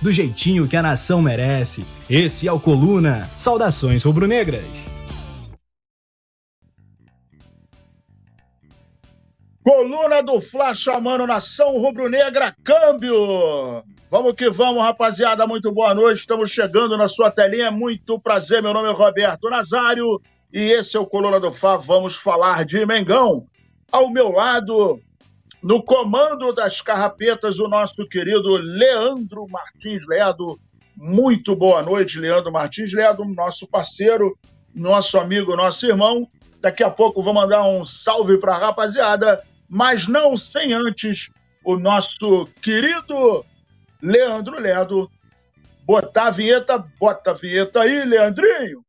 do jeitinho que a nação merece. Esse é o Coluna. Saudações rubro-negras. Coluna do Fla chamando Nação Rubro-Negra, câmbio! Vamos que vamos, rapaziada, muito boa noite, estamos chegando na sua telinha, muito prazer, meu nome é Roberto Nazário e esse é o Coluna do Fla, vamos falar de Mengão. Ao meu lado, no comando das carrapetas, o nosso querido Leandro Martins Ledo. Muito boa noite, Leandro Martins Ledo, nosso parceiro, nosso amigo, nosso irmão. Daqui a pouco vou mandar um salve para a rapaziada mas não sem antes o nosso querido Leandro Ledo botar a vinheta, bota a vinheta aí, Leandrinho.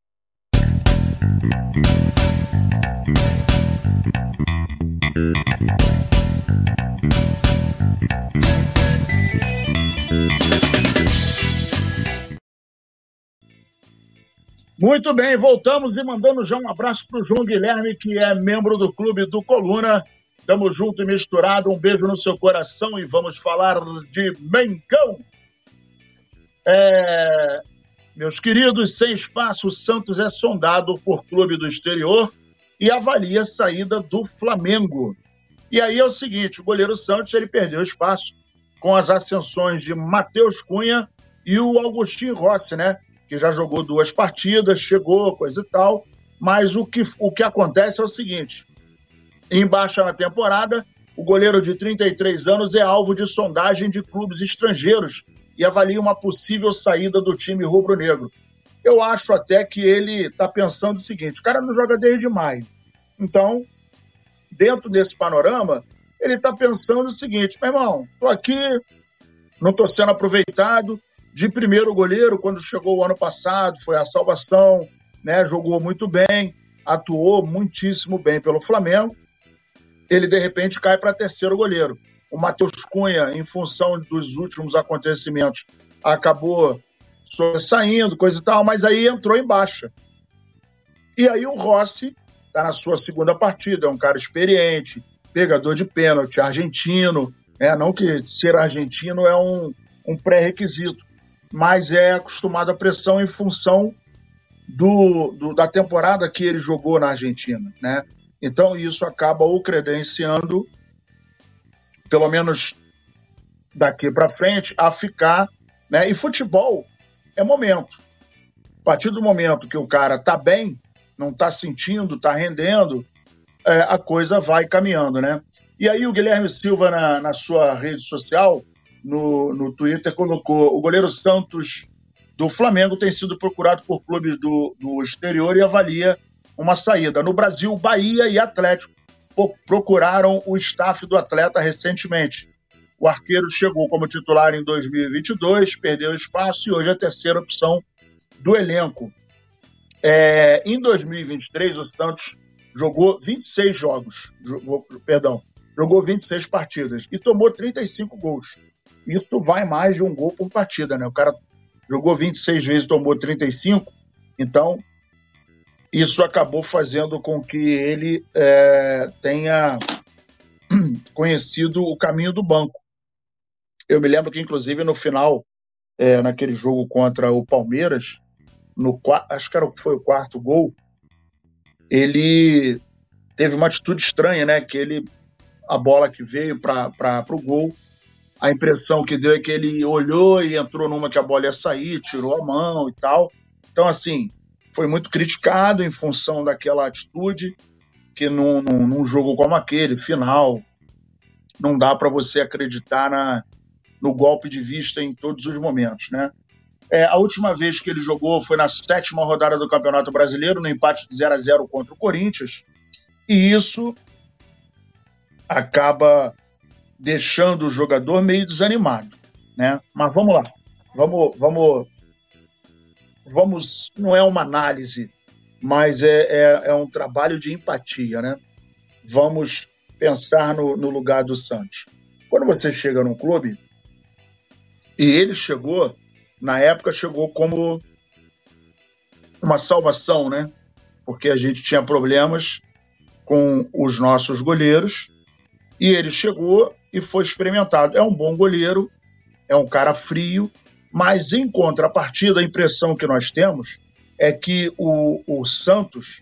Muito bem, voltamos e mandando já um abraço para o João Guilherme, que é membro do Clube do Coluna Tamo junto e misturado. Um beijo no seu coração e vamos falar de Mencão. É... Meus queridos, sem espaço, o Santos é sondado por clube do exterior e avalia a saída do Flamengo. E aí é o seguinte, o goleiro Santos ele perdeu espaço com as ascensões de Matheus Cunha e o Augustinho Rossi, né? Que já jogou duas partidas, chegou, coisa e tal. Mas o que, o que acontece é o seguinte: em baixa na temporada, o goleiro de 33 anos é alvo de sondagem de clubes estrangeiros e avalia uma possível saída do time rubro-negro. Eu acho até que ele está pensando o seguinte: o cara não joga desde maio. Então, dentro desse panorama, ele está pensando o seguinte: meu irmão, estou aqui, não estou sendo aproveitado. De primeiro goleiro, quando chegou o ano passado, foi a salvação, né? jogou muito bem, atuou muitíssimo bem pelo Flamengo ele de repente cai para terceiro goleiro. O Matheus Cunha, em função dos últimos acontecimentos, acabou saindo, coisa e tal, mas aí entrou em baixa. E aí o Rossi está na sua segunda partida, é um cara experiente, pegador de pênalti, argentino, é, não que ser argentino é um, um pré-requisito, mas é acostumado à pressão em função do, do, da temporada que ele jogou na Argentina, né? Então, isso acaba o credenciando, pelo menos daqui para frente, a ficar. Né? E futebol é momento. A partir do momento que o cara está bem, não está sentindo, está rendendo, é, a coisa vai caminhando, né? E aí o Guilherme Silva, na, na sua rede social, no, no Twitter, colocou o goleiro Santos do Flamengo tem sido procurado por clubes do, do exterior e avalia uma saída. No Brasil, Bahia e Atlético procuraram o staff do atleta recentemente. O arqueiro chegou como titular em 2022, perdeu espaço e hoje é a terceira opção do elenco. É, em 2023, o Santos jogou 26 jogos, jogou, perdão, jogou 26 partidas e tomou 35 gols. Isso vai mais de um gol por partida, né? O cara jogou 26 vezes, tomou 35, então isso acabou fazendo com que ele é, tenha conhecido o caminho do banco. Eu me lembro que, inclusive, no final, é, naquele jogo contra o Palmeiras, no acho que era, foi o quarto gol, ele teve uma atitude estranha, né? Que ele, a bola que veio para o gol, a impressão que deu é que ele olhou e entrou numa que a bola ia sair, tirou a mão e tal. Então, assim, foi muito criticado em função daquela atitude, que num, num, num jogo como aquele, final, não dá para você acreditar na, no golpe de vista em todos os momentos, né? É, a última vez que ele jogou foi na sétima rodada do Campeonato Brasileiro, no empate de 0 a 0 contra o Corinthians, e isso acaba deixando o jogador meio desanimado, né? Mas vamos lá, vamos, vamos vamos, não é uma análise, mas é, é, é, um trabalho de empatia, né? Vamos pensar no, no lugar do Santos. Quando você chega num clube, e ele chegou, na época chegou como uma salvação, né? Porque a gente tinha problemas com os nossos goleiros e ele chegou e foi experimentado. É um bom goleiro, é um cara frio, mas em contrapartida, a impressão que nós temos é que o, o Santos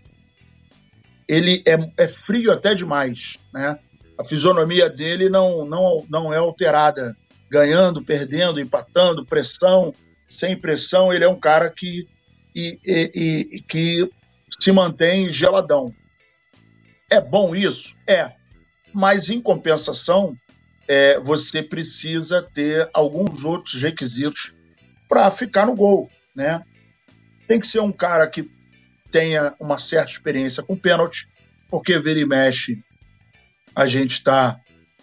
ele é, é, frio até demais, né? A fisionomia dele não, não, não é alterada, ganhando, perdendo, empatando, pressão, sem pressão, ele é um cara que, e, e, e, que se mantém geladão. É bom isso? É. Mas, em compensação, é, você precisa ter alguns outros requisitos para ficar no gol, né? Tem que ser um cara que tenha uma certa experiência com pênalti, porque vira e mexe, a gente está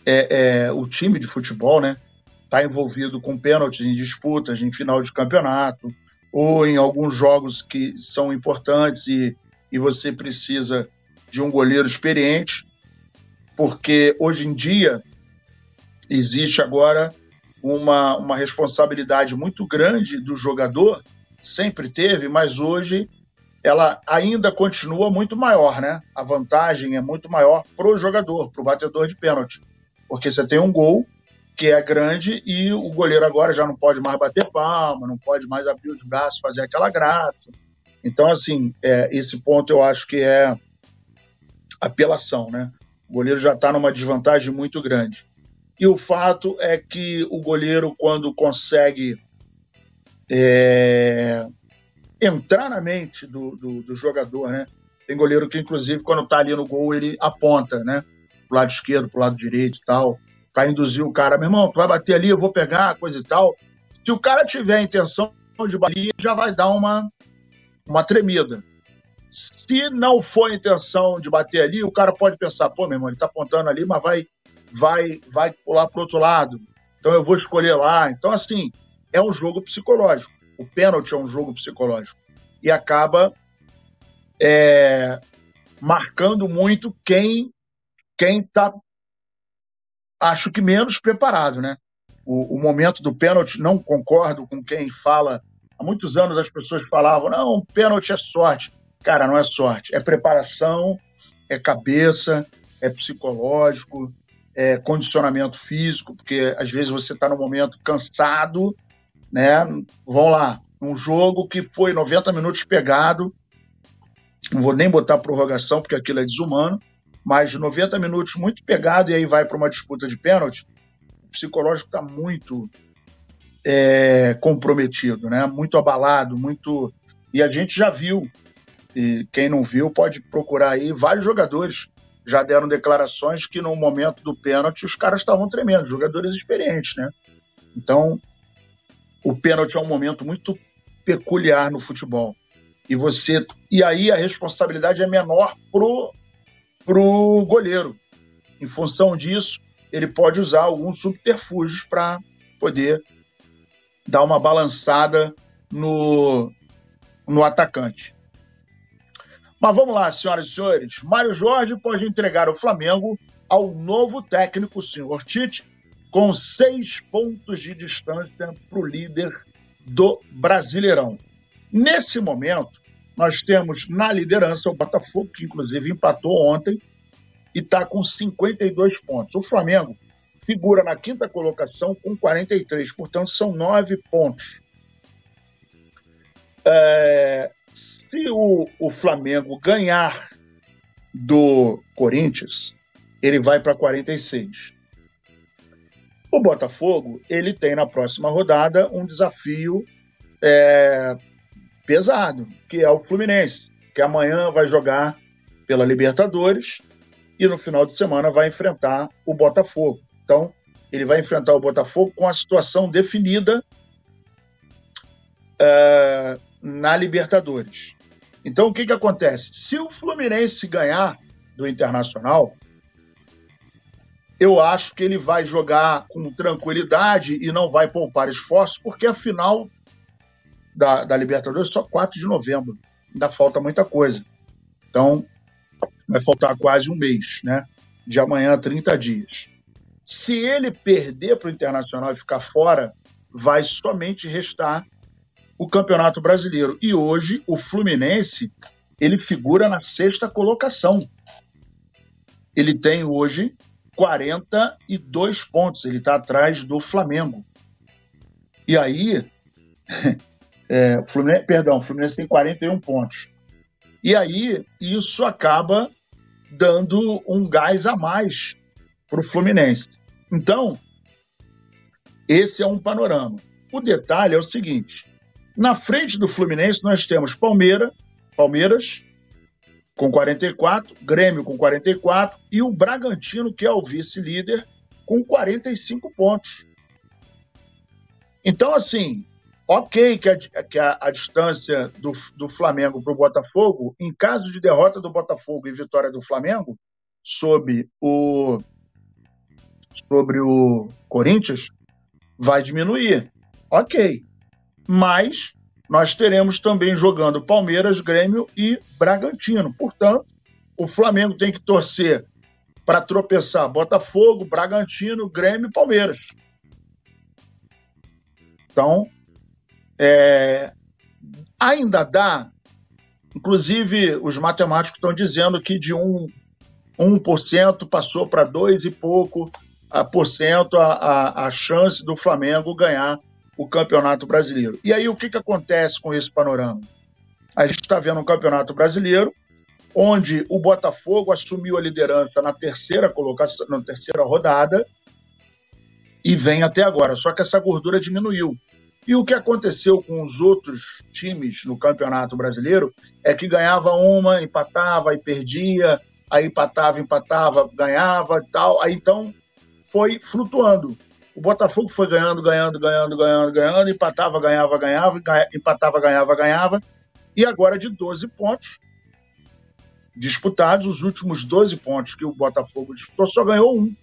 é, é, o time de futebol, né? Está envolvido com pênaltis em disputas, em final de campeonato, ou em alguns jogos que são importantes e, e você precisa de um goleiro experiente, porque hoje em dia existe agora uma, uma responsabilidade muito grande do jogador, sempre teve, mas hoje ela ainda continua muito maior, né? A vantagem é muito maior para o jogador, para o batedor de pênalti, porque você tem um gol que é grande e o goleiro agora já não pode mais bater palma, não pode mais abrir os braços, fazer aquela graça. Então, assim, é, esse ponto eu acho que é apelação, né? O goleiro já está numa desvantagem muito grande. E o fato é que o goleiro, quando consegue é, entrar na mente do, do, do, jogador, né? Tem goleiro que, inclusive, quando está ali no gol, ele aponta, né? Pro lado esquerdo, pro lado direito e tal, para induzir o cara, meu irmão, tu vai bater ali, eu vou pegar, coisa e tal. Se o cara tiver a intenção de bater, já vai dar uma, uma tremida. Se não for a intenção de bater ali, o cara pode pensar, pô, meu irmão, ele tá apontando ali, mas vai vai, vai pular para o outro lado. Então eu vou escolher lá. Então, assim, é um jogo psicológico. O pênalti é um jogo psicológico. E acaba é, marcando muito quem quem está, acho que menos preparado, né? O, o, momento do pênalti, não concordo com quem fala. Há muitos anos as pessoas falavam: não, pênalti é sorte. Cara, não é sorte. É preparação, é cabeça, é psicológico, é, condicionamento físico, porque às vezes você está no momento cansado, né? Vão lá, um jogo que foi 90 minutos pegado, não vou nem botar prorrogação, porque aquilo é desumano, mas 90 minutos muito pegado e aí vai para uma disputa de pênalti, o psicológico está muito é, comprometido, né? Muito abalado, muito. E a gente já viu, e quem não viu pode procurar aí vários jogadores já deram declarações que no momento do pênalti os caras estavam tremendo, jogadores experientes, né? Então, o pênalti é um momento muito peculiar no futebol. E você e aí a responsabilidade é menor pro pro goleiro. Em função disso, ele pode usar alguns subterfúgios para poder dar uma balançada no, no atacante. Mas vamos lá, senhoras e senhores. Mário Jorge pode entregar o Flamengo ao novo técnico, senhor Tite, com seis pontos de distância para o líder do Brasileirão. Nesse momento, nós temos na liderança o Botafogo, que inclusive empatou ontem e está com 52 pontos. O Flamengo figura na quinta colocação com 43, portanto, são nove pontos. É, se o, o Flamengo ganhar do Corinthians, ele vai para 46. O Botafogo, ele tem na próxima rodada um desafio é, pesado, que é o Fluminense, que amanhã vai jogar pela Libertadores e no final de semana vai enfrentar o Botafogo. Então, ele vai enfrentar o Botafogo com a situação definida é, na Libertadores. Então, o que, que acontece? Se o Fluminense ganhar do Internacional, eu acho que ele vai jogar com tranquilidade e não vai poupar esforço, porque afinal da, da Libertadores só 4 de novembro. Ainda falta muita coisa. Então, vai faltar quase um mês, né? De amanhã a 30 dias. Se ele perder para o Internacional e ficar fora, vai somente restar o Campeonato Brasileiro. E hoje o Fluminense ele figura na sexta colocação. Ele tem hoje 42 pontos. Ele está atrás do Flamengo. E aí, é, Fluminense, perdão, o Fluminense tem 41 pontos. E aí, isso acaba dando um gás a mais para o Fluminense. Então, esse é um panorama. O detalhe é o seguinte: na frente do Fluminense nós temos Palmeiras, Palmeiras com 44, Grêmio com 44 e o Bragantino, que é o vice-líder, com 45 pontos. Então, assim, ok que a, que a, a distância do, do Flamengo para o Botafogo, em caso de derrota do Botafogo e vitória do Flamengo, sob o, sobre o Corinthians, vai diminuir. Ok. Mas nós teremos também jogando Palmeiras, Grêmio e Bragantino. Portanto, o Flamengo tem que torcer para tropeçar Botafogo, Bragantino, Grêmio e Palmeiras. Então, é, ainda dá, inclusive os matemáticos estão dizendo que de 1%, 1% passou para 2 e pouco a, por cento a, a, a chance do Flamengo ganhar o Campeonato Brasileiro. E aí o que, que acontece com esse panorama? A gente está vendo um Campeonato Brasileiro onde o Botafogo assumiu a liderança na terceira colocação, na terceira rodada e vem até agora. Só que essa gordura diminuiu. E o que aconteceu com os outros times no Campeonato Brasileiro é que ganhava uma, empatava e perdia, aí empatava, empatava, ganhava e tal. Aí então foi flutuando. O Botafogo foi ganhando, ganhando, ganhando, ganhando, ganhando, empatava, ganhava, ganhava, empatava, ganhava, ganhava. E agora de 12 pontos disputados, os últimos 12 pontos que o Botafogo disputou, só ganhou um.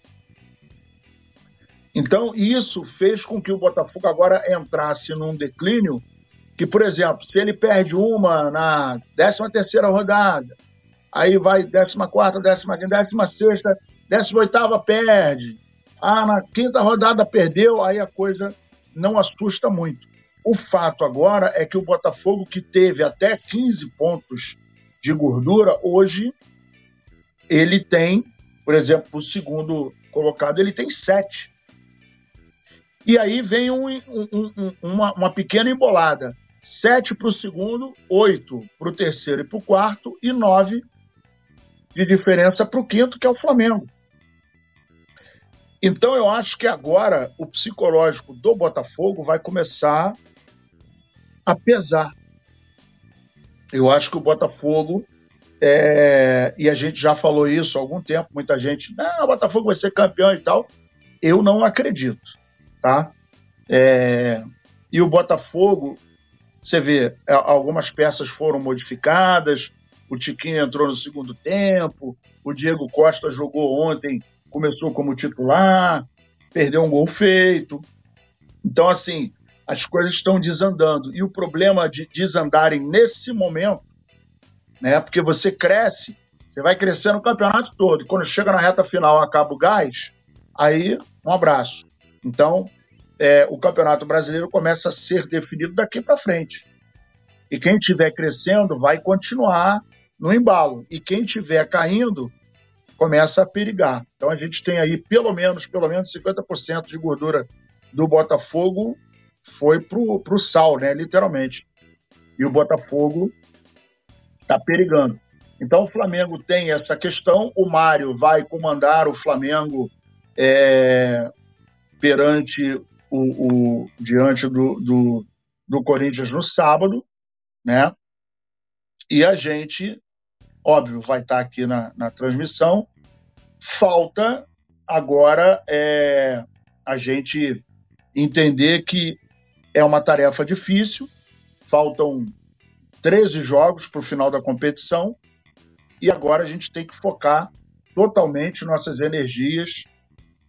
Então, isso fez com que o Botafogo agora entrasse num declínio que, por exemplo, se ele perde uma na 13 terceira rodada, aí vai 14 quarta, 15 16 18 perde, ah, na quinta rodada perdeu, aí a coisa não assusta muito. O fato agora é que o Botafogo, que teve até 15 pontos de gordura, hoje ele tem, por exemplo, o segundo colocado, ele tem sete. E aí vem um, um, um, uma, uma, pequena embolada. Sete para o segundo, oito para o terceiro e para o quarto, e nove de diferença para o quinto, que é o Flamengo. Então eu acho que agora o psicológico do Botafogo vai começar a pesar. Eu acho que o Botafogo, é, e a gente já falou isso há algum tempo, muita gente, não, o Botafogo vai ser campeão e tal. Eu não acredito tá? É, e o Botafogo, você vê, algumas peças foram modificadas, o Tiquinho entrou no segundo tempo, o Diego Costa jogou ontem, começou como titular, perdeu um gol feito. Então, assim, as coisas estão desandando. E o problema de desandarem nesse momento, né? Porque você cresce, você vai crescendo o campeonato todo. E quando chega na reta final, acaba o gás, aí um abraço. Então, é, o Campeonato Brasileiro começa a ser definido daqui para frente. E quem estiver crescendo vai continuar no embalo. E quem estiver caindo começa a perigar. Então a gente tem aí pelo menos, pelo menos 50% de gordura do Botafogo foi pro, pro sal, né? Literalmente. E o Botafogo está perigando. Então o Flamengo tem essa questão. O Mário vai comandar o Flamengo é, perante o, o diante do, do, do Corinthians no sábado, né? E a gente, óbvio, vai estar aqui na, na transmissão. Falta agora é, a gente entender que é uma tarefa difícil. Faltam 13 jogos para o final da competição e agora a gente tem que focar totalmente nossas energias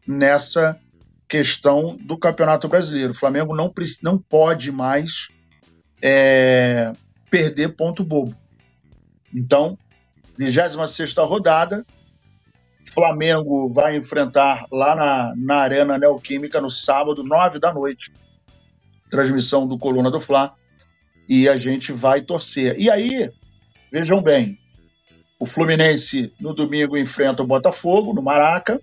nessa questão do Campeonato Brasileiro. O Flamengo não, não pode mais é, perder ponto bobo. Então, 26 rodada, Flamengo vai enfrentar lá na, na Arena Neoquímica no sábado, 9 da noite. Transmissão do Coluna do Fla. E a gente vai torcer. E aí, vejam bem, o Fluminense no domingo enfrenta o Botafogo, no Maraca.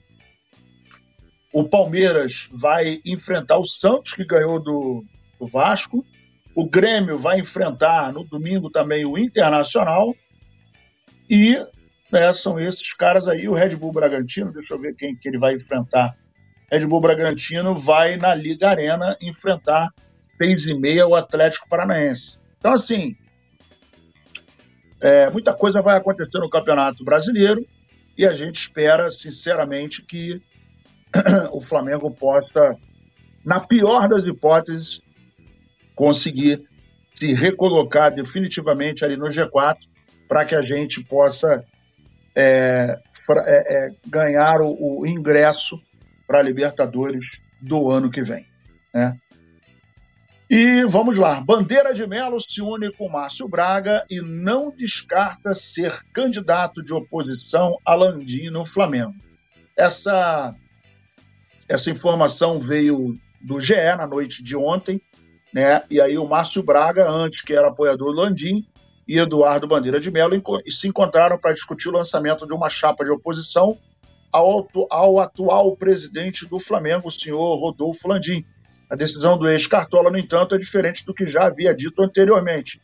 O Palmeiras vai enfrentar o Santos, que ganhou do, do Vasco. O Grêmio vai enfrentar no domingo também o Internacional. E né, são esses caras aí. O Red Bull Bragantino, deixa eu ver quem que ele vai enfrentar. Red Bull Bragantino vai na Liga Arena enfrentar seis e meia o Atlético Paranaense. Então, assim, é, muita coisa vai acontecer no Campeonato Brasileiro e a gente espera, sinceramente, que o Flamengo possa, na pior das hipóteses, conseguir se recolocar definitivamente ali no G4 para que a gente possa é, é, é, ganhar o, o ingresso para a Libertadores do ano que vem. Né? E vamos lá. Bandeira de Melo se une com Márcio Braga e não descarta ser candidato de oposição a Landim no Flamengo. Essa, essa informação veio do GE na noite de ontem né? E aí o Márcio Braga, antes que era apoiador do Landim, e Eduardo Bandeira de Mello se encontraram para discutir o lançamento de uma chapa de oposição ao, ao atual presidente do Flamengo, o senhor Rodolfo Landim. A decisão do ex-Cartola, no entanto, é diferente do que já havia dito anteriormente.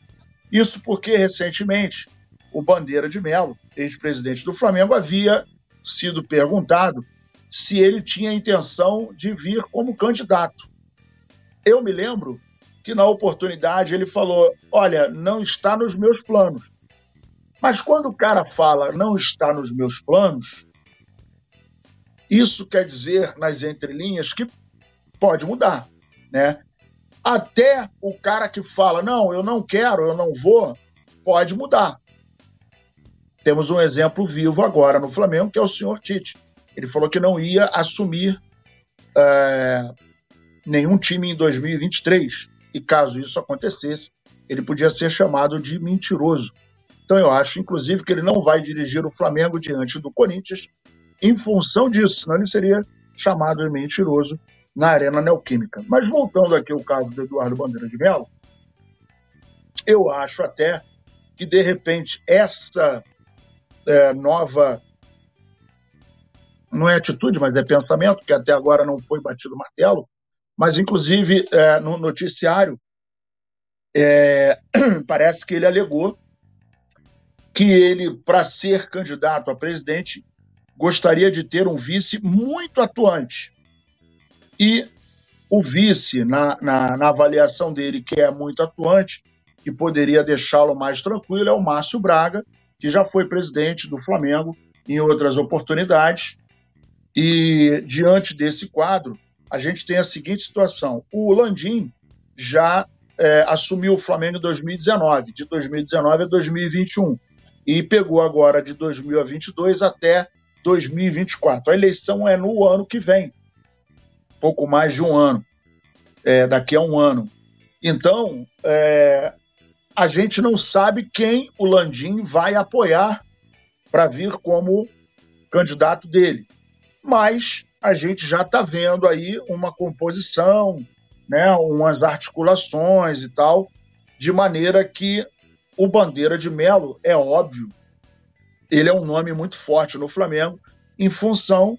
Isso porque, recentemente, o Bandeira de Mello, ex-presidente do Flamengo, havia sido perguntado se ele tinha intenção de vir como candidato. Eu me lembro que na oportunidade ele falou: Olha, não está nos meus planos. Mas quando o cara fala não está nos meus planos, isso quer dizer, nas entrelinhas, que pode mudar. Né? Até o cara que fala não, eu não quero, eu não vou, pode mudar. Temos um exemplo vivo agora no Flamengo, que é o senhor Tite. Ele falou que não ia assumir é, nenhum time em 2023 e caso isso acontecesse, ele podia ser chamado de mentiroso. Então eu acho, inclusive, que ele não vai dirigir o Flamengo diante do Corinthians em função disso, senão ele seria chamado de mentiroso na Arena Neoquímica. Mas voltando aqui ao caso do Eduardo Bandeira de Mello, eu acho até que, de repente, essa é, nova. Não é atitude, mas é pensamento, que até agora não foi batido martelo, mas inclusive é, no noticiário é, parece que ele alegou que ele, para ser candidato a presidente, gostaria de ter um vice muito atuante. E o vice, na, na, na avaliação dele, que é muito atuante, que poderia deixá-lo mais tranquilo, é o Márcio Braga, que já foi presidente do Flamengo em outras oportunidades. E diante desse quadro, a gente tem a seguinte situação: o Landim já é, assumiu o Flamengo em 2019, de 2019 a 2021, e pegou agora de 2022 até 2024. A eleição é no ano que vem, pouco mais de um ano, é, daqui a um ano. Então, é, a gente não sabe quem o Landim vai apoiar para vir como candidato dele. Mas a gente já está vendo aí uma composição, né, umas articulações e tal, de maneira que o Bandeira de Melo, é óbvio, ele é um nome muito forte no Flamengo, em função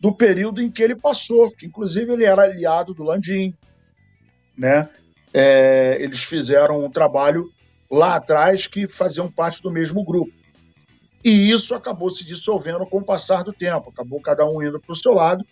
do período em que ele passou, que inclusive ele era aliado do Landim, né? É, eles fizeram um trabalho lá atrás que faziam parte do mesmo grupo. E isso acabou se dissolvendo com o passar do tempo, acabou cada um indo para o seu lado.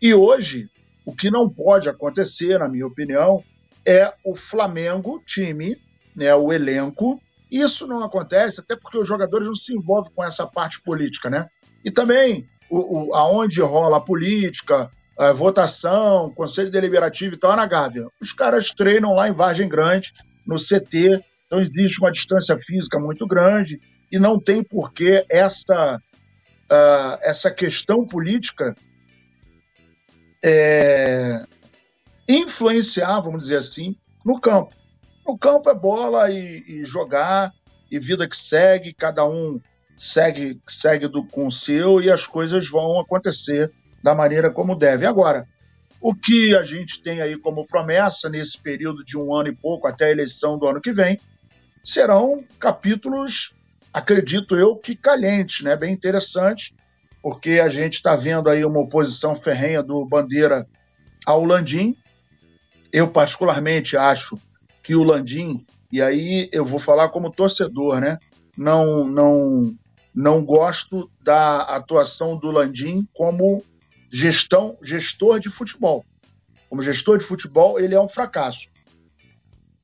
E hoje, o que não pode acontecer, na minha opinião, é o Flamengo, time, né, o elenco. Isso não acontece, até porque os jogadores não se envolvem com essa parte política, né? E também, o, o, aonde rola a política, a votação, conselho deliberativo e tal, é na Gávea. Os caras treinam lá em Vargem Grande, no CT, então existe uma distância física muito grande, e não tem por que essa, uh, essa questão política é, influenciar, vamos dizer assim, no campo. No campo é bola e, e jogar, e vida que segue, cada um segue segue do, com o seu e as coisas vão acontecer da maneira como deve. Agora, o que a gente tem aí como promessa nesse período de um ano e pouco até a eleição do ano que vem serão capítulos, acredito eu, que calientes, né? bem interessantes, porque a gente está vendo aí uma oposição ferrenha do Bandeira ao Landim. Eu, particularmente, acho que o Landim, e aí eu vou falar como torcedor, né? Não, não, não gosto da atuação do Landim como gestão, gestor de futebol. Como gestor de futebol, ele é um fracasso.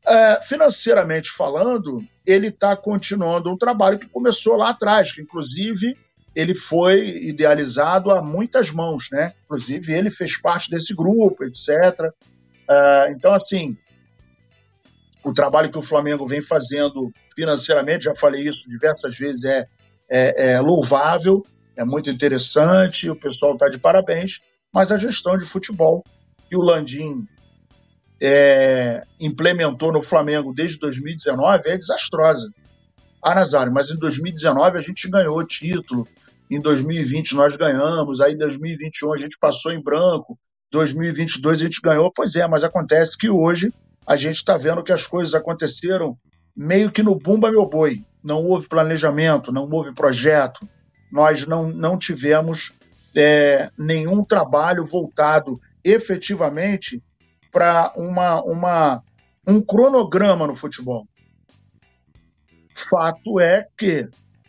É, financeiramente falando, ele está continuando um trabalho que começou lá atrás, que inclusive ele foi idealizado a muitas mãos, né? Inclusive ele fez parte desse grupo, etc. É, então, assim, o trabalho que o Flamengo vem fazendo financeiramente, já falei isso diversas vezes, é, é, é louvável é muito interessante, o pessoal está de parabéns, mas a gestão de futebol que o Landim é, implementou no Flamengo desde 2019 é desastrosa. Ah, Nazário, mas em 2019 a gente ganhou título, em 2020 nós ganhamos, aí em 2021 a gente passou em branco, 2022 a gente ganhou. Pois é, mas acontece que hoje a gente está vendo que as coisas aconteceram meio que no bumba meu boi. Não houve planejamento, não houve projeto, nós não, não tivemos é, nenhum trabalho voltado efetivamente para uma, uma, um cronograma no futebol. Fato é que,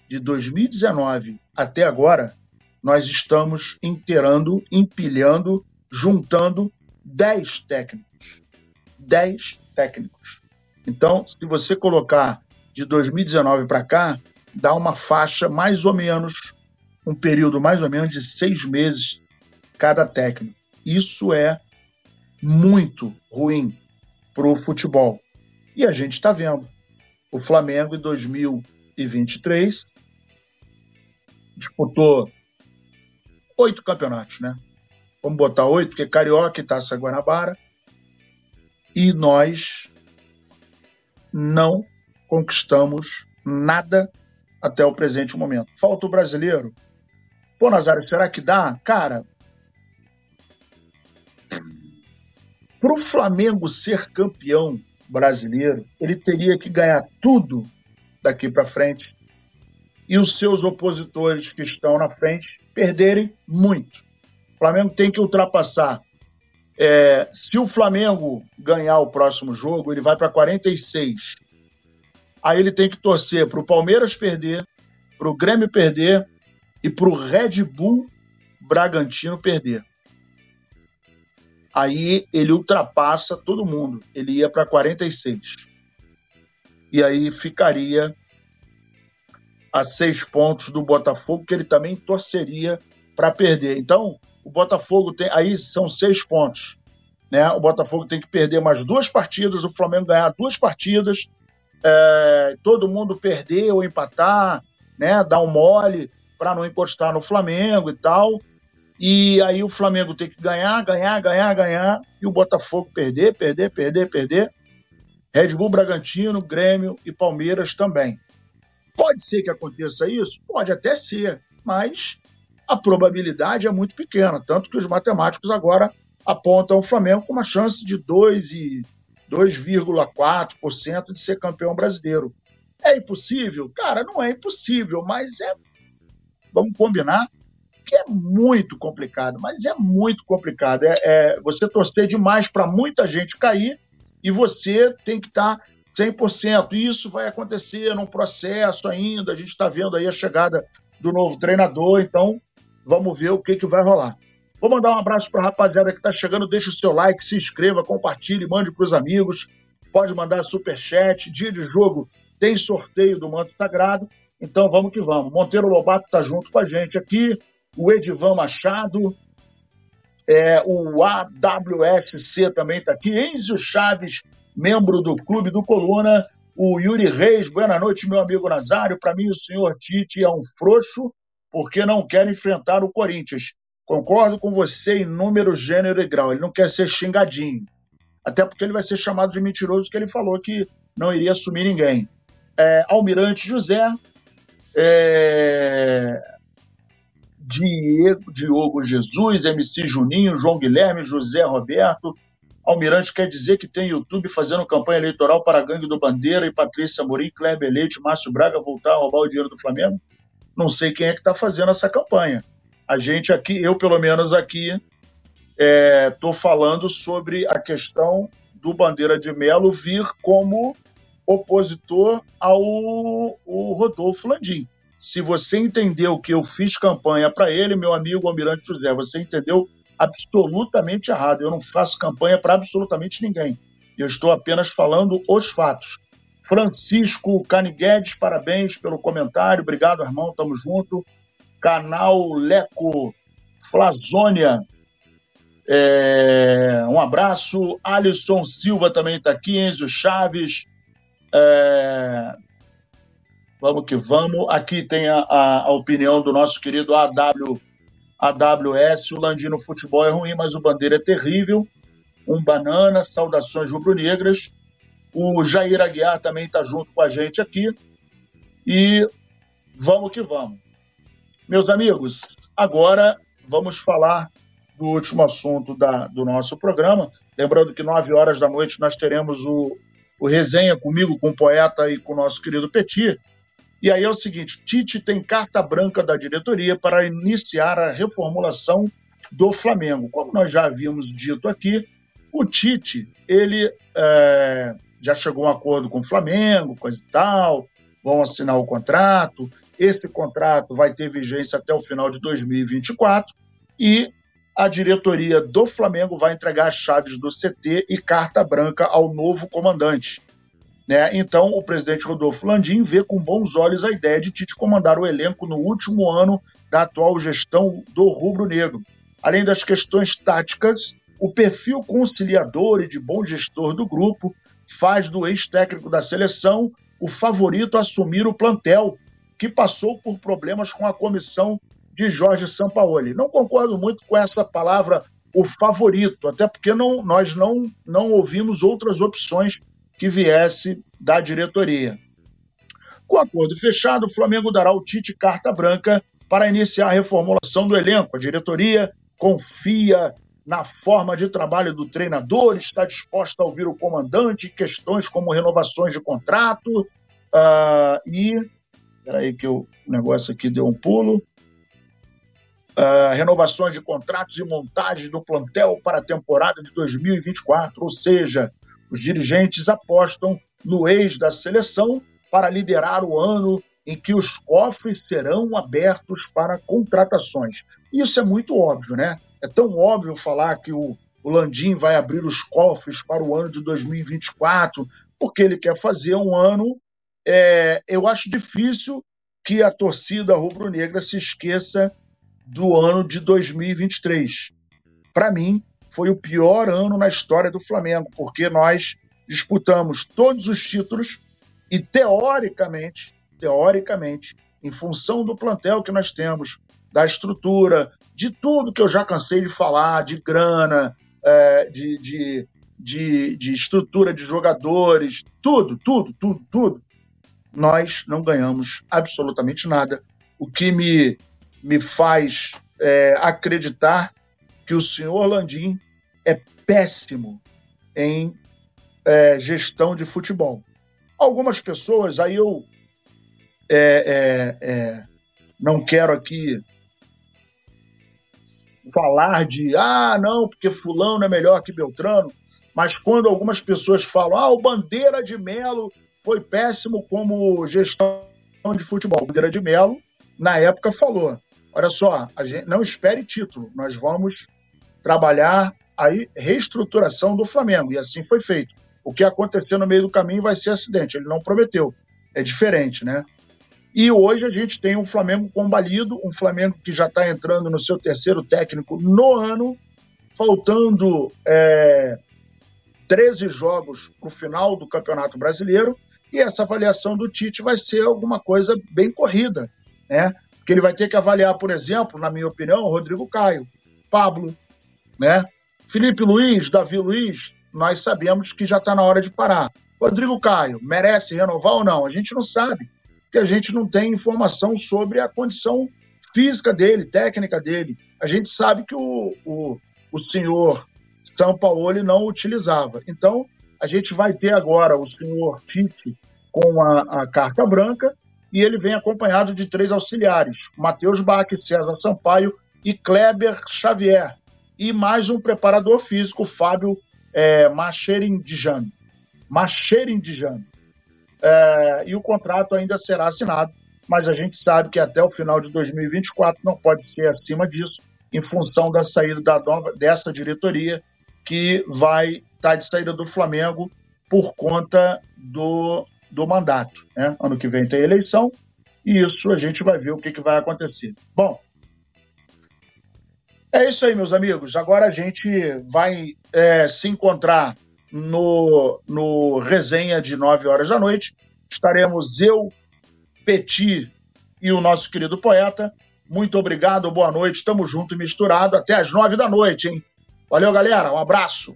de 2019 até agora, nós estamos inteirando, empilhando, juntando 10 técnicos. 10 técnicos. Então, se você colocar de 2019 para cá, dá uma faixa mais ou menos, um período mais ou menos de seis meses cada técnico. Isso é muito ruim para o futebol. E a gente está vendo. O Flamengo, em 2023, disputou oito campeonatos, né? Vamos botar oito, porque Carioca e Taça Guanabara. E nós não conquistamos nada até o presente momento. Falta o brasileiro. Pô, Nazário, será que dá? Cara, para o Flamengo ser campeão brasileiro, ele teria que ganhar tudo daqui para frente e os seus opositores que estão na frente perderem muito. O Flamengo tem que ultrapassar. É, se o Flamengo ganhar o próximo jogo, ele vai para 46. Aí ele tem que torcer para o Palmeiras perder, para o Grêmio perder e para o Red Bull Bragantino perder. Aí ele ultrapassa todo mundo. Ele ia para 46. E aí ficaria a seis pontos do Botafogo, que ele também torceria para perder. Então, o Botafogo tem. Aí são seis pontos. Né? O Botafogo tem que perder mais duas partidas, o Flamengo ganhar duas partidas é, todo mundo perder ou empatar, né, dar um mole para não encostar no Flamengo e tal. E aí o Flamengo tem que ganhar, ganhar, ganhar, ganhar, e o Botafogo perder, perder, perder, perder. Red Bull, Bragantino, Grêmio e Palmeiras também. Pode ser que aconteça isso? Pode até ser, mas a probabilidade é muito pequena, tanto que os matemáticos agora apontam o Flamengo com uma chance de 2 e 2,4% de ser campeão brasileiro. É impossível? Cara, não é impossível, mas é. Vamos combinar que é muito complicado, mas é muito complicado. É, é você torcer demais para muita gente cair e você tem que estar tá 100%. Isso vai acontecer num processo ainda. A gente está vendo aí a chegada do novo treinador, então vamos ver o que, que vai rolar. Vou mandar um abraço para a rapaziada que está chegando. Deixa o seu like, se inscreva, compartilhe, mande para os amigos. Pode mandar super chat. Dia de jogo tem sorteio do manto sagrado. Então vamos que vamos. Monteiro Lobato está junto com a gente aqui. O Edivan Machado. É, o AWSC também está aqui. Enzio Chaves, membro do Clube do Coluna. O Yuri Reis, boa noite, meu amigo Nazário. Para mim, o senhor Tite é um frouxo porque não quer enfrentar o Corinthians. Concordo com você em número, gênero e grau. Ele não quer ser xingadinho. Até porque ele vai ser chamado de mentiroso, porque ele falou que não iria assumir ninguém. É, Almirante José, é, Diego, Diogo Jesus, MC Juninho, João Guilherme, José Roberto. Almirante quer dizer que tem YouTube fazendo campanha eleitoral para a gangue do Bandeira e Patrícia Morim, Kleber Leite, Márcio Braga voltar a roubar o dinheiro do Flamengo? Não sei quem é que está fazendo essa campanha. A gente aqui, eu pelo menos aqui, estou é, falando sobre a questão do Bandeira de Melo vir como opositor ao Rodolfo Landim. Se você entendeu que eu fiz campanha para ele, meu amigo Almirante José, você entendeu absolutamente errado. Eu não faço campanha para absolutamente ninguém. Eu estou apenas falando os fatos. Francisco Caniguedes, parabéns pelo comentário. Obrigado, irmão. Tamo junto. Canal Leco Flazônia. É, um abraço. Alisson Silva também está aqui. Enzo Chaves. É, Vamos que vamos. Aqui tem a, a, a opinião do nosso querido AW, AWS. O Landino futebol é ruim, mas o Bandeira é terrível. Um banana, saudações rubro-negras. O Jair Aguiar também está junto com a gente aqui. E vamos que vamos. Meus amigos, agora vamos falar do último assunto da, do nosso programa. Lembrando que nove horas da noite nós teremos o, o resenha comigo, com o poeta e com o nosso querido Petit. E aí é o seguinte: Tite tem carta branca da diretoria para iniciar a reformulação do Flamengo. Como nós já havíamos dito aqui, o Tite ele é, já chegou a um acordo com o Flamengo, coisa e tal, vão assinar o contrato. Esse contrato vai ter vigência até o final de 2024 e a diretoria do Flamengo vai entregar as chaves do CT e carta branca ao novo comandante. Né? Então, o presidente Rodolfo Landim vê com bons olhos a ideia de Tite comandar o elenco no último ano da atual gestão do rubro-negro. Além das questões táticas, o perfil conciliador e de bom gestor do grupo faz do ex-técnico da seleção o favorito a assumir o plantel, que passou por problemas com a comissão de Jorge Sampaoli. Não concordo muito com essa palavra, o favorito, até porque não, nós não, não ouvimos outras opções que viesse da diretoria. Com o acordo fechado, o Flamengo dará ao Tite carta branca para iniciar a reformulação do elenco. A diretoria confia na forma de trabalho do treinador, está disposta a ouvir o comandante, questões como renovações de contrato uh, e. Espera aí que o negócio aqui deu um pulo. Uh, renovações de contratos e montagem do plantel para a temporada de 2024, ou seja, os dirigentes apostam no ex da seleção para liderar o ano em que os cofres serão abertos para contratações. Isso é muito óbvio, né? É tão óbvio falar que o, o Landim vai abrir os cofres para o ano de 2024, porque ele quer fazer um ano. É, eu acho difícil que a torcida rubro-negra se esqueça do ano de 2023. Para mim, foi o pior ano na história do Flamengo, porque nós disputamos todos os títulos e, teoricamente, teoricamente, em função do plantel que nós temos, da estrutura, de tudo que eu já cansei de falar, de grana, é, de, de, de, de estrutura de jogadores, tudo, tudo, tudo, tudo, nós não ganhamos absolutamente nada. O que me, me faz é, acreditar que o senhor Landim é péssimo em é, gestão de futebol. Algumas pessoas, aí eu é, é, é, não quero aqui falar de ah, não, porque fulano é melhor que Beltrano, mas quando algumas pessoas falam, ah, o Bandeira de Melo foi péssimo como gestão de futebol. O Bandeira de Melo, na época, falou: olha só, gente não espere título, nós vamos trabalhar a reestruturação do Flamengo. E assim foi feito. O que aconteceu no meio do caminho vai ser acidente. Ele não prometeu. É diferente, né? E hoje a gente tem um Flamengo combalido, um Flamengo que já está entrando no seu terceiro técnico no ano, faltando é, 13 jogos para o final do Campeonato Brasileiro. E essa avaliação do Tite vai ser alguma coisa bem corrida, né? Porque ele vai ter que avaliar, por exemplo, na minha opinião, Rodrigo Caio, Pablo, né? Felipe Luiz, Davi Luiz, nós sabemos que já está na hora de parar. Rodrigo Caio, merece renovar ou não? A gente não sabe, porque a gente não tem informação sobre a condição física dele, técnica dele. A gente sabe que o, o, o senhor São Paulo não utilizava. Então, a gente vai ter agora o senhor Tite com a, a carta branca e ele vem acompanhado de três auxiliares: Matheus Bach, César Sampaio e Kleber Xavier. E mais um preparador físico, Fábio é, Macherindijano. Macherindijano. É, e o contrato ainda será assinado, mas a gente sabe que até o final de 2024 não pode ser acima disso, em função da saída da nova, dessa diretoria, que vai estar tá de saída do Flamengo por conta do, do mandato. Né? Ano que vem tem eleição, e isso a gente vai ver o que, que vai acontecer. Bom, é isso aí, meus amigos. Agora a gente vai é, se encontrar no, no resenha de 9 horas da noite. Estaremos eu, Petit e o nosso querido poeta. Muito obrigado, boa noite. Tamo junto e misturado até as 9 da noite, hein? Valeu, galera. Um abraço.